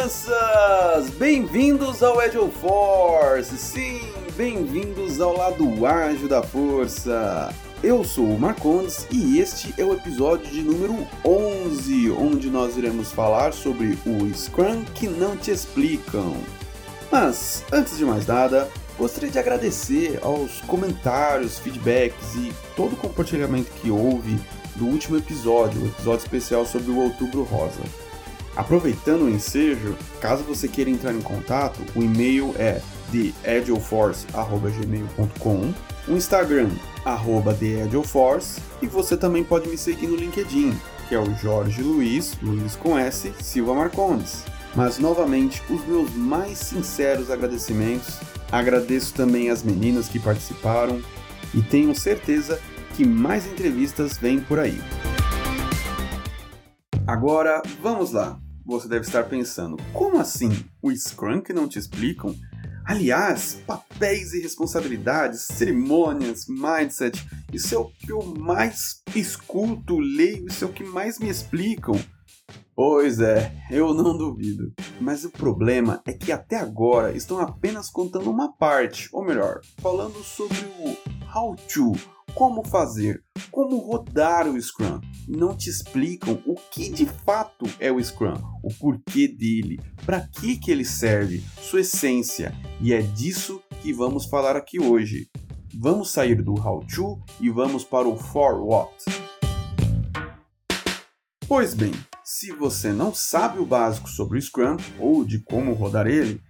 crianças! Bem-vindos ao Agile Force! Sim, bem-vindos ao lado ágil da força! Eu sou o Marcondes e este é o episódio de número 11, onde nós iremos falar sobre o Scrum que não te explicam. Mas, antes de mais nada, gostaria de agradecer aos comentários, feedbacks e todo o compartilhamento que houve do último episódio, o episódio especial sobre o Outubro Rosa. Aproveitando o ensejo, caso você queira entrar em contato, o e-mail é theagileforce.gmail.com, o Instagram, arroba e você também pode me seguir no LinkedIn, que é o Jorge Luiz, Luiz com S, Silva Marcondes. Mas novamente, os meus mais sinceros agradecimentos. Agradeço também as meninas que participaram e tenho certeza que mais entrevistas vêm por aí. Agora, vamos lá. Você deve estar pensando, como assim? O Scrum que não te explicam? Aliás, papéis e responsabilidades, cerimônias, mindset, isso é o que eu mais escuto, leio, isso é o que mais me explicam. Pois é, eu não duvido. Mas o problema é que até agora estão apenas contando uma parte, ou melhor, falando sobre o how to, como fazer, como rodar o Scrum. Não te explicam o que de fato é o Scrum, o porquê dele, para que, que ele serve, sua essência. E é disso que vamos falar aqui hoje. Vamos sair do how to e vamos para o for what. Pois bem, se você não sabe o básico sobre o Scrum ou de como rodar ele,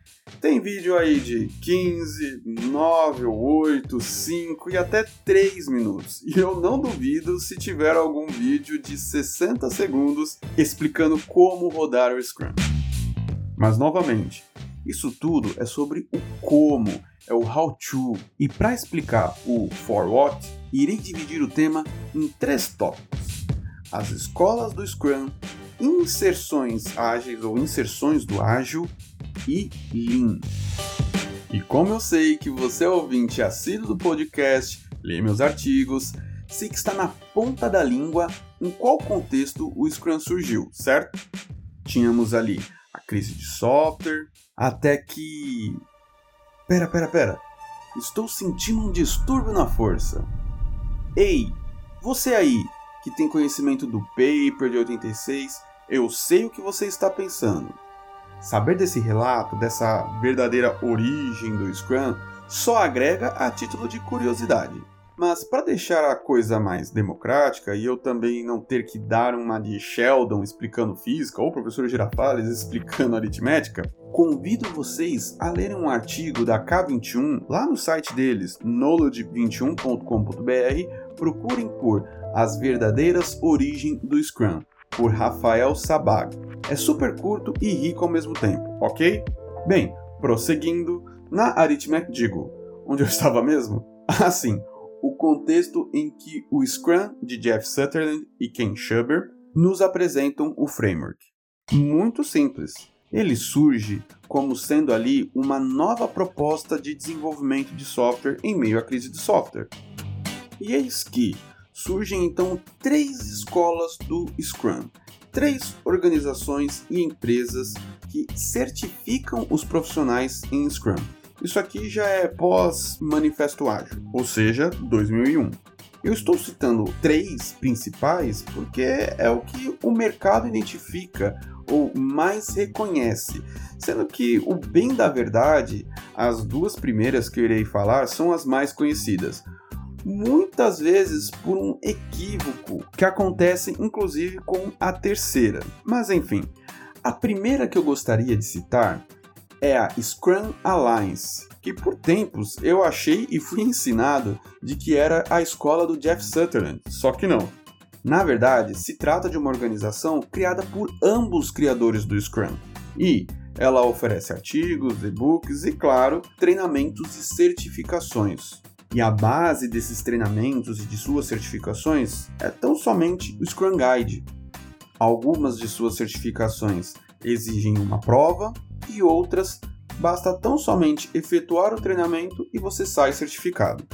tem vídeo aí de 15, 9, 8, 5 e até 3 minutos. E eu não duvido se tiver algum vídeo de 60 segundos explicando como rodar o Scrum. Mas novamente, isso tudo é sobre o como, é o how to. E para explicar o for what, irei dividir o tema em três tópicos: as escolas do Scrum, inserções ágeis ou inserções do ágil e Lean. E como eu sei que você é ouvinte assíduo do podcast, lê meus artigos, sei que está na ponta da língua em qual contexto o Scrum surgiu, certo? Tínhamos ali a crise de software, até que. Pera, pera, pera. Estou sentindo um distúrbio na força. Ei, você aí que tem conhecimento do paper de 86, eu sei o que você está pensando. Saber desse relato, dessa verdadeira origem do Scrum, só agrega a título de curiosidade. Mas para deixar a coisa mais democrática e eu também não ter que dar uma de Sheldon explicando física ou professor Girafales explicando aritmética, convido vocês a lerem um artigo da K21 lá no site deles, knowledge21.com.br. Procurem por As Verdadeiras Origens do Scrum por Rafael Sabag. É super curto e rico ao mesmo tempo, ok? Bem, prosseguindo, na Arithmetic digo, onde eu estava mesmo? Assim, o contexto em que o Scrum de Jeff Sutherland e Ken Schuber nos apresentam o framework. Muito simples. Ele surge como sendo ali uma nova proposta de desenvolvimento de software em meio à crise de software. E eis que, surgem então três escolas do Scrum, três organizações e empresas que certificam os profissionais em Scrum. Isso aqui já é pós-manifesto ágil, ou seja, 2001. Eu estou citando três principais porque é o que o mercado identifica ou mais reconhece, sendo que o bem da verdade, as duas primeiras que eu irei falar são as mais conhecidas muitas vezes por um equívoco que acontece inclusive com a terceira. Mas enfim, a primeira que eu gostaria de citar é a Scrum Alliance, que por tempos eu achei e fui ensinado de que era a escola do Jeff Sutherland, só que não. Na verdade, se trata de uma organização criada por ambos criadores do Scrum. E ela oferece artigos, e-books e, claro, treinamentos e certificações. E a base desses treinamentos e de suas certificações é tão somente o Scrum Guide. Algumas de suas certificações exigem uma prova e outras basta tão somente efetuar o treinamento e você sai certificado.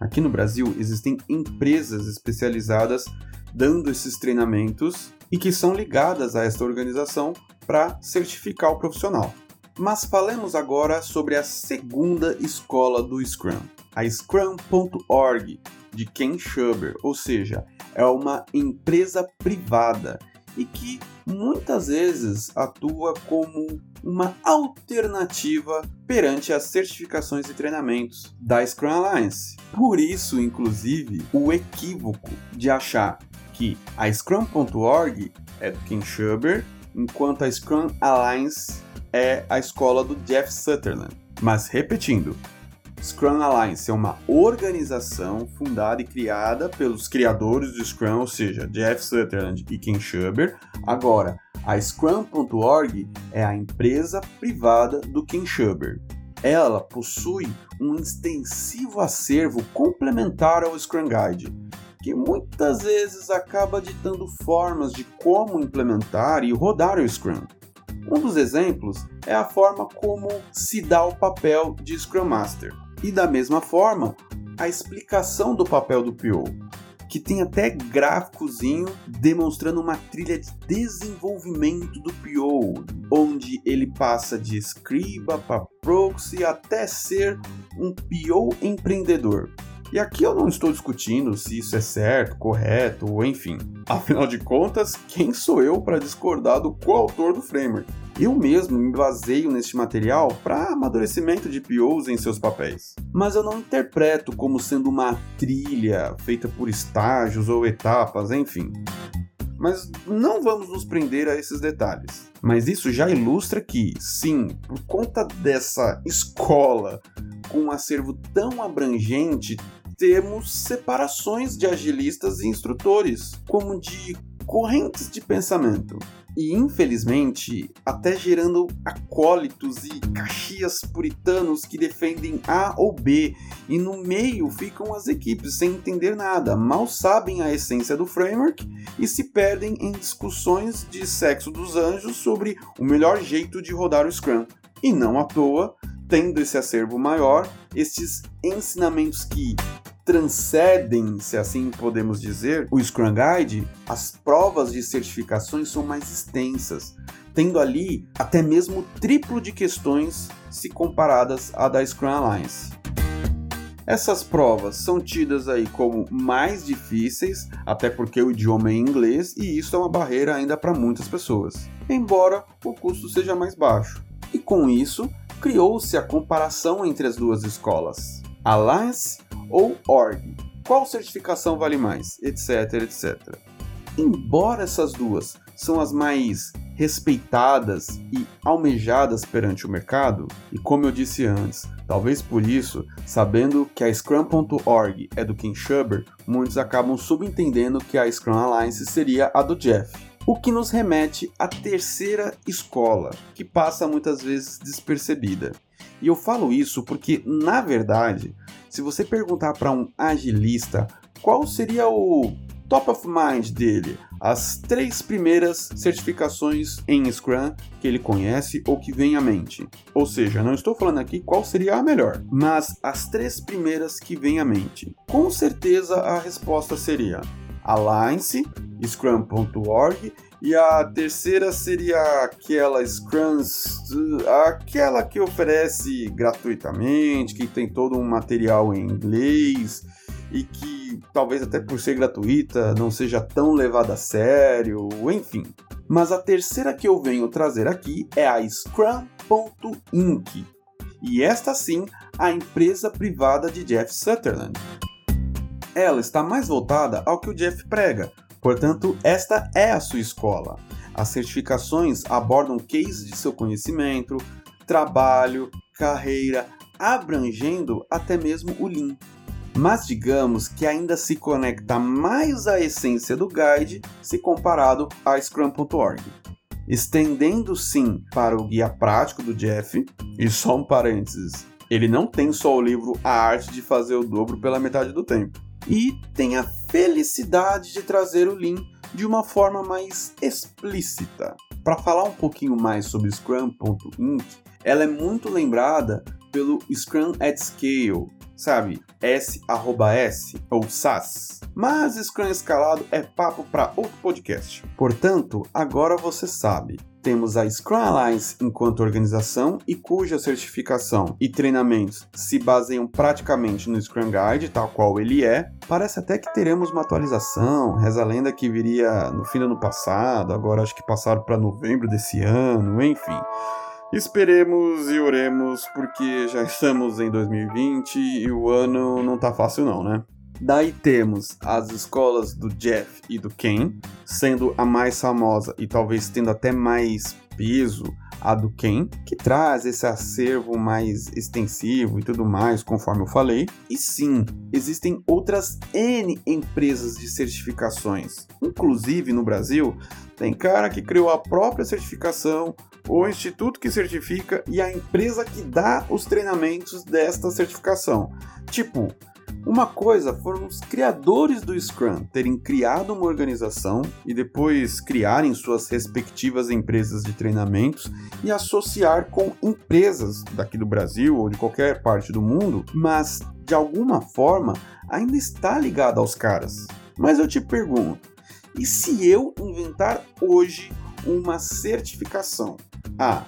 Aqui no Brasil existem empresas especializadas dando esses treinamentos e que são ligadas a esta organização para certificar o profissional. Mas falemos agora sobre a segunda escola do Scrum, a Scrum.org, de Ken Schuber, ou seja, é uma empresa privada e que muitas vezes atua como uma alternativa perante as certificações e treinamentos da Scrum Alliance. Por isso, inclusive, o equívoco de achar que a Scrum.org é do Ken Schuber, enquanto a Scrum Alliance é a escola do Jeff Sutherland. Mas repetindo, Scrum Alliance é uma organização fundada e criada pelos criadores do Scrum, ou seja, Jeff Sutherland e Ken Schuber. Agora, a Scrum.org é a empresa privada do Ken Schuber. Ela possui um extensivo acervo complementar ao Scrum Guide, que muitas vezes acaba ditando formas de como implementar e rodar o Scrum. Um dos exemplos é a forma como se dá o papel de Scrum Master. E da mesma forma, a explicação do papel do PO, que tem até gráficozinho demonstrando uma trilha de desenvolvimento do PO, onde ele passa de escriba para proxy até ser um PO empreendedor. E aqui eu não estou discutindo se isso é certo, correto, ou enfim. Afinal de contas, quem sou eu para discordar do coautor do framework? Eu mesmo me baseio neste material para amadurecimento de POs em seus papéis. Mas eu não interpreto como sendo uma trilha feita por estágios ou etapas, enfim. Mas não vamos nos prender a esses detalhes. Mas isso já ilustra que, sim, por conta dessa escola com um acervo tão abrangente, temos separações de agilistas e instrutores, como de correntes de pensamento. E infelizmente, até gerando acólitos e caxias puritanos que defendem A ou B, e no meio ficam as equipes sem entender nada, mal sabem a essência do framework e se perdem em discussões de sexo dos anjos sobre o melhor jeito de rodar o Scrum. E não à toa, tendo esse acervo maior, estes ensinamentos que transcendem, se assim podemos dizer, o Scrum Guide, as provas de certificações são mais extensas, tendo ali até mesmo triplo de questões se comparadas à da Scrum Alliance. Essas provas são tidas aí como mais difíceis, até porque o idioma é inglês e isso é uma barreira ainda para muitas pessoas, embora o custo seja mais baixo. E com isso, criou-se a comparação entre as duas escolas. Alliance ou org. Qual certificação vale mais? Etc, etc. Embora essas duas são as mais respeitadas e almejadas perante o mercado, e como eu disse antes, talvez por isso, sabendo que a Scrum.org é do Ken Schuber, muitos acabam subentendendo que a Scrum Alliance seria a do Jeff. O que nos remete à terceira escola, que passa muitas vezes despercebida. E eu falo isso porque, na verdade, se você perguntar para um agilista qual seria o top of mind dele, as três primeiras certificações em Scrum que ele conhece ou que vem à mente. Ou seja, não estou falando aqui qual seria a melhor, mas as três primeiras que vem à mente. Com certeza a resposta seria Alliance, Scrum.org e a terceira seria aquela Scrum, aquela que oferece gratuitamente, que tem todo um material em inglês e que talvez até por ser gratuita não seja tão levada a sério, enfim. Mas a terceira que eu venho trazer aqui é a Scrum.inc. E esta sim, a empresa privada de Jeff Sutherland. Ela está mais voltada ao que o Jeff prega, Portanto, esta é a sua escola. As certificações abordam cases de seu conhecimento, trabalho, carreira, abrangendo até mesmo o Lean. Mas digamos que ainda se conecta mais à essência do guide se comparado a Scrum.org. Estendendo sim para o guia prático do Jeff, e só um parênteses, ele não tem só o livro A Arte de Fazer o Dobro pela metade do tempo e tem a felicidade de trazer o Lean de uma forma mais explícita. Para falar um pouquinho mais sobre Scrum.inc, ela é muito lembrada pelo Scrum at Scale, sabe? S/S ou SAS. Mas Scrum escalado é papo para outro podcast. Portanto, agora você sabe. Temos a Scrum Alliance enquanto organização e cuja certificação e treinamentos se baseiam praticamente no Scrum Guide, tal qual ele é. Parece até que teremos uma atualização, reza a lenda que viria no fim do ano passado, agora acho que passaram para novembro desse ano, enfim. Esperemos e oremos, porque já estamos em 2020 e o ano não tá fácil não, né? Daí temos as escolas do Jeff e do Ken, sendo a mais famosa e talvez tendo até mais peso a do Ken, que traz esse acervo mais extensivo e tudo mais, conforme eu falei. E sim, existem outras N empresas de certificações. Inclusive no Brasil, tem cara que criou a própria certificação, o instituto que certifica e a empresa que dá os treinamentos desta certificação. Tipo, uma coisa foram os criadores do Scrum terem criado uma organização e depois criarem suas respectivas empresas de treinamentos e associar com empresas daqui do Brasil ou de qualquer parte do mundo, mas de alguma forma ainda está ligado aos caras. Mas eu te pergunto, e se eu inventar hoje uma certificação? A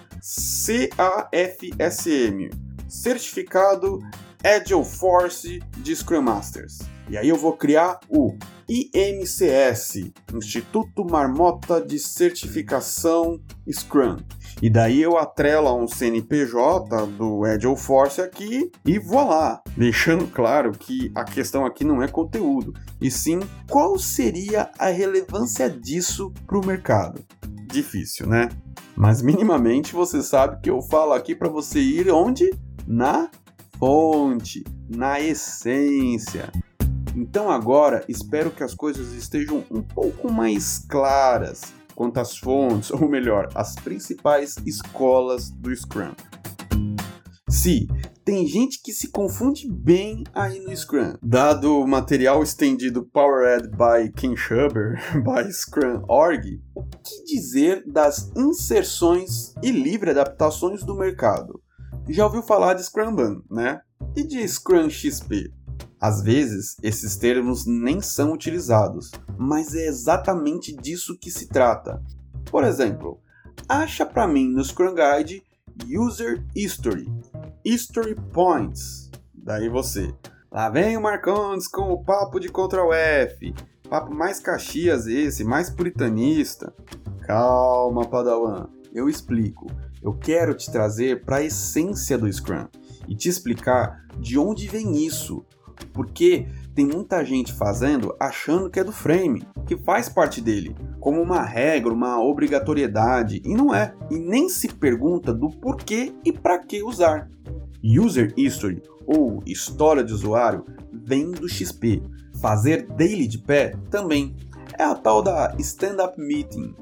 CAFSM, Certificado Agile Force de Scrum Masters. E aí eu vou criar o IMCS, Instituto Marmota de Certificação Scrum. E daí eu atrelo um CNPJ do Agile Force aqui e vou lá, deixando claro que a questão aqui não é conteúdo, e sim qual seria a relevância disso para o mercado. Difícil, né? Mas minimamente você sabe que eu falo aqui para você ir onde? Na fonte, na essência. Então agora espero que as coisas estejam um pouco mais claras quanto às fontes, ou melhor, as principais escolas do Scrum. Se tem gente que se confunde bem aí no Scrum. Dado o material estendido Powered by Ken Schuber by Scrum.org, o que dizer das inserções e livre adaptações do mercado? Já ouviu falar de Scrumban, né? E de Scrum XP? Às vezes, esses termos nem são utilizados, mas é exatamente disso que se trata. Por exemplo, acha para mim no Scrum Guide User History, History Points. Daí você, lá vem o Marcondes com o papo de Ctrl F, papo mais Caxias esse, mais puritanista. Calma, Padawan, eu explico. Eu quero te trazer para a essência do Scrum e te explicar de onde vem isso. Porque tem muita gente fazendo achando que é do frame, que faz parte dele, como uma regra, uma obrigatoriedade, e não é. E nem se pergunta do porquê e para que usar. User History, ou história de usuário, vem do XP. Fazer daily de pé também. É a tal da Stand-Up Meeting,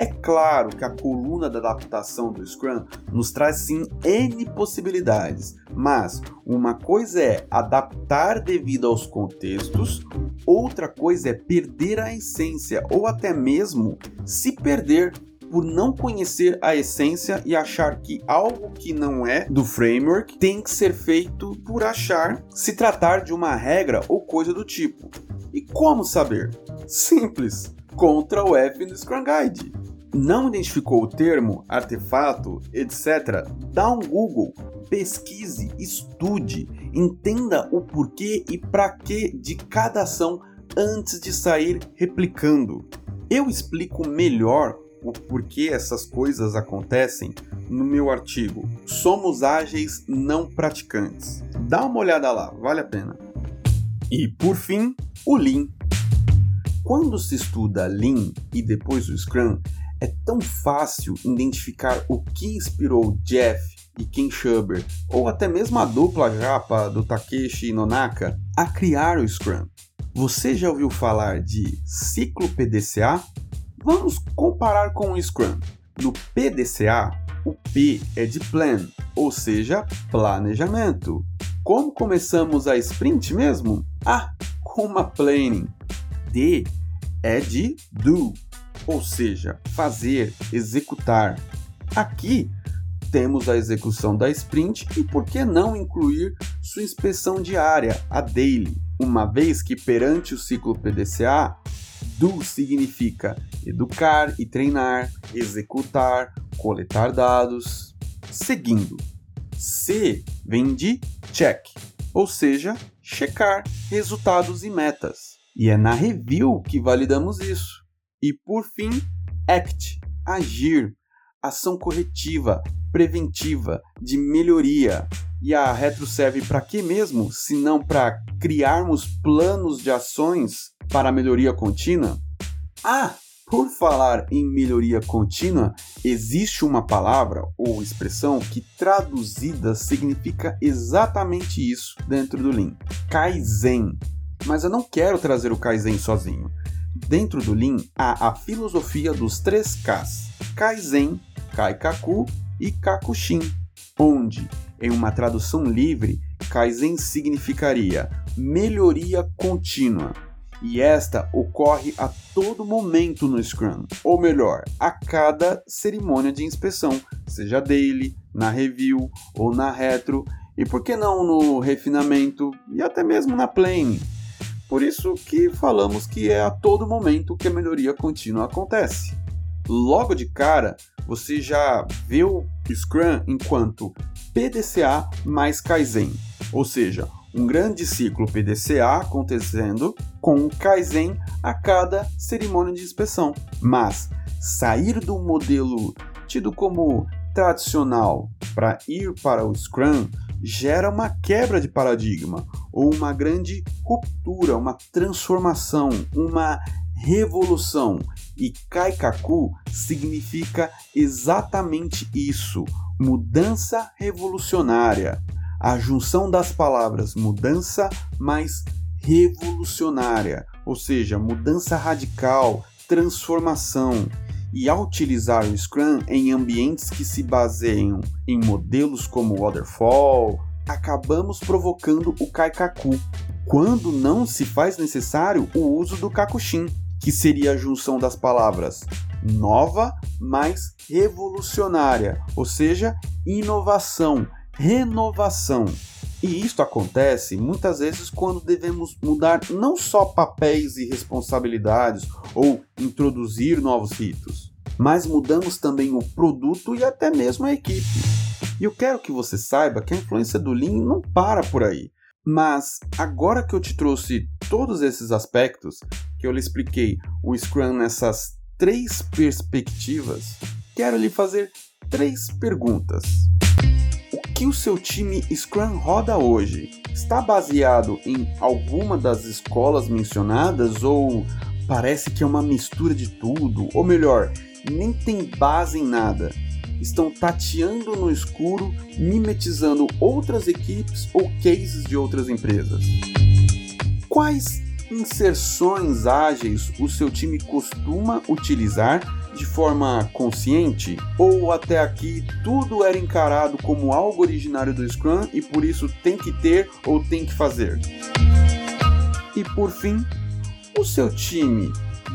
é claro que a coluna da adaptação do Scrum nos traz sim N possibilidades, mas uma coisa é adaptar devido aos contextos, outra coisa é perder a essência ou até mesmo se perder por não conhecer a essência e achar que algo que não é do framework tem que ser feito por achar se tratar de uma regra ou coisa do tipo. E como saber? Simples. Ctrl o F no Scrum Guide não identificou o termo, artefato, etc., dá um Google, pesquise, estude, entenda o porquê e para que de cada ação antes de sair replicando. Eu explico melhor o porquê essas coisas acontecem no meu artigo Somos Ágeis Não Praticantes. Dá uma olhada lá, vale a pena. E por fim, o Lean. Quando se estuda Lean e depois o Scrum, é tão fácil identificar o que inspirou Jeff e Ken Schuber, ou até mesmo a dupla japa do Takeshi Nonaka, a criar o Scrum. Você já ouviu falar de ciclo PDCA? Vamos comparar com o Scrum. No PDCA, o P é de plan, ou seja, planejamento. Como começamos a sprint mesmo? Ah, com uma planning. D é de do, ou seja, fazer, executar. Aqui temos a execução da sprint e por que não incluir sua inspeção diária, a daily, uma vez que perante o ciclo PDCA, do significa educar e treinar, executar, coletar dados. Seguindo, C vem de check, ou seja, checar resultados e metas. E é na review que validamos isso. E por fim, act, agir, ação corretiva, preventiva, de melhoria. E a retro serve para quê mesmo, se não para criarmos planos de ações para melhoria contínua? Ah, por falar em melhoria contínua, existe uma palavra ou expressão que traduzida significa exatamente isso dentro do Lean: Kaizen. Mas eu não quero trazer o Kaizen sozinho. Dentro do Lean há a filosofia dos três Ks: Kaizen, Kaikaku e Kakushin, onde, em uma tradução livre, Kaizen significaria melhoria contínua. E esta ocorre a todo momento no Scrum, ou melhor, a cada cerimônia de inspeção, seja daily, na review ou na retro, e por que não no refinamento e até mesmo na plane. Por isso que falamos que é a todo momento que a melhoria contínua acontece. Logo de cara, você já vê o Scrum enquanto PDCA mais Kaizen, ou seja, um grande ciclo PDCA acontecendo com um Kaizen a cada cerimônia de inspeção. Mas sair do modelo tido como tradicional para ir para o Scrum gera uma quebra de paradigma ou uma grande ruptura, uma transformação, uma revolução. E Kaikaku significa exatamente isso: mudança revolucionária. A junção das palavras mudança mais revolucionária, ou seja, mudança radical, transformação e ao utilizar o Scrum em ambientes que se baseiam em modelos como Waterfall, acabamos provocando o Kaikaku, quando não se faz necessário o uso do Kakushin, que seria a junção das palavras nova mais revolucionária, ou seja, inovação, renovação. E isto acontece muitas vezes quando devemos mudar não só papéis e responsabilidades ou introduzir novos ritos, mas mudamos também o produto e até mesmo a equipe. E eu quero que você saiba que a influência do Lean não para por aí. Mas agora que eu te trouxe todos esses aspectos, que eu lhe expliquei o Scrum nessas três perspectivas, quero lhe fazer três perguntas que o seu time Scrum roda hoje está baseado em alguma das escolas mencionadas ou parece que é uma mistura de tudo? Ou melhor, nem tem base em nada? Estão tateando no escuro, mimetizando outras equipes ou cases de outras empresas? Quais inserções ágeis o seu time costuma utilizar de forma consciente ou até aqui tudo era encarado como algo originário do Scrum e por isso tem que ter ou tem que fazer? E por fim, o seu time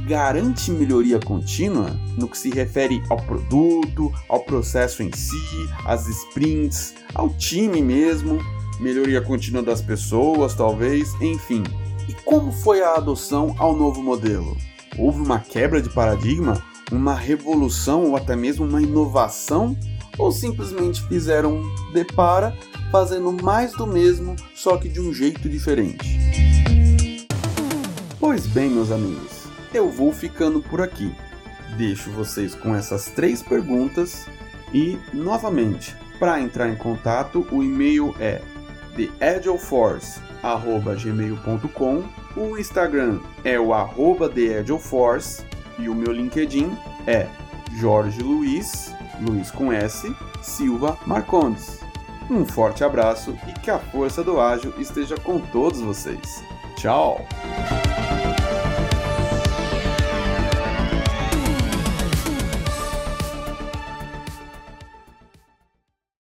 garante melhoria contínua no que se refere ao produto, ao processo em si, às sprints, ao time mesmo, melhoria contínua das pessoas, talvez, enfim. E como foi a adoção ao novo modelo? Houve uma quebra de paradigma uma revolução ou até mesmo uma inovação? Ou simplesmente fizeram um depara fazendo mais do mesmo, só que de um jeito diferente? Pois bem, meus amigos, eu vou ficando por aqui. Deixo vocês com essas três perguntas e, novamente, para entrar em contato, o e-mail é theagileforce.gmail.com O Instagram é o arroba theagileforce e o meu LinkedIn é Jorge Luiz, Luiz com S, Silva Marcondes. Um forte abraço e que a força do ágil esteja com todos vocês. Tchau!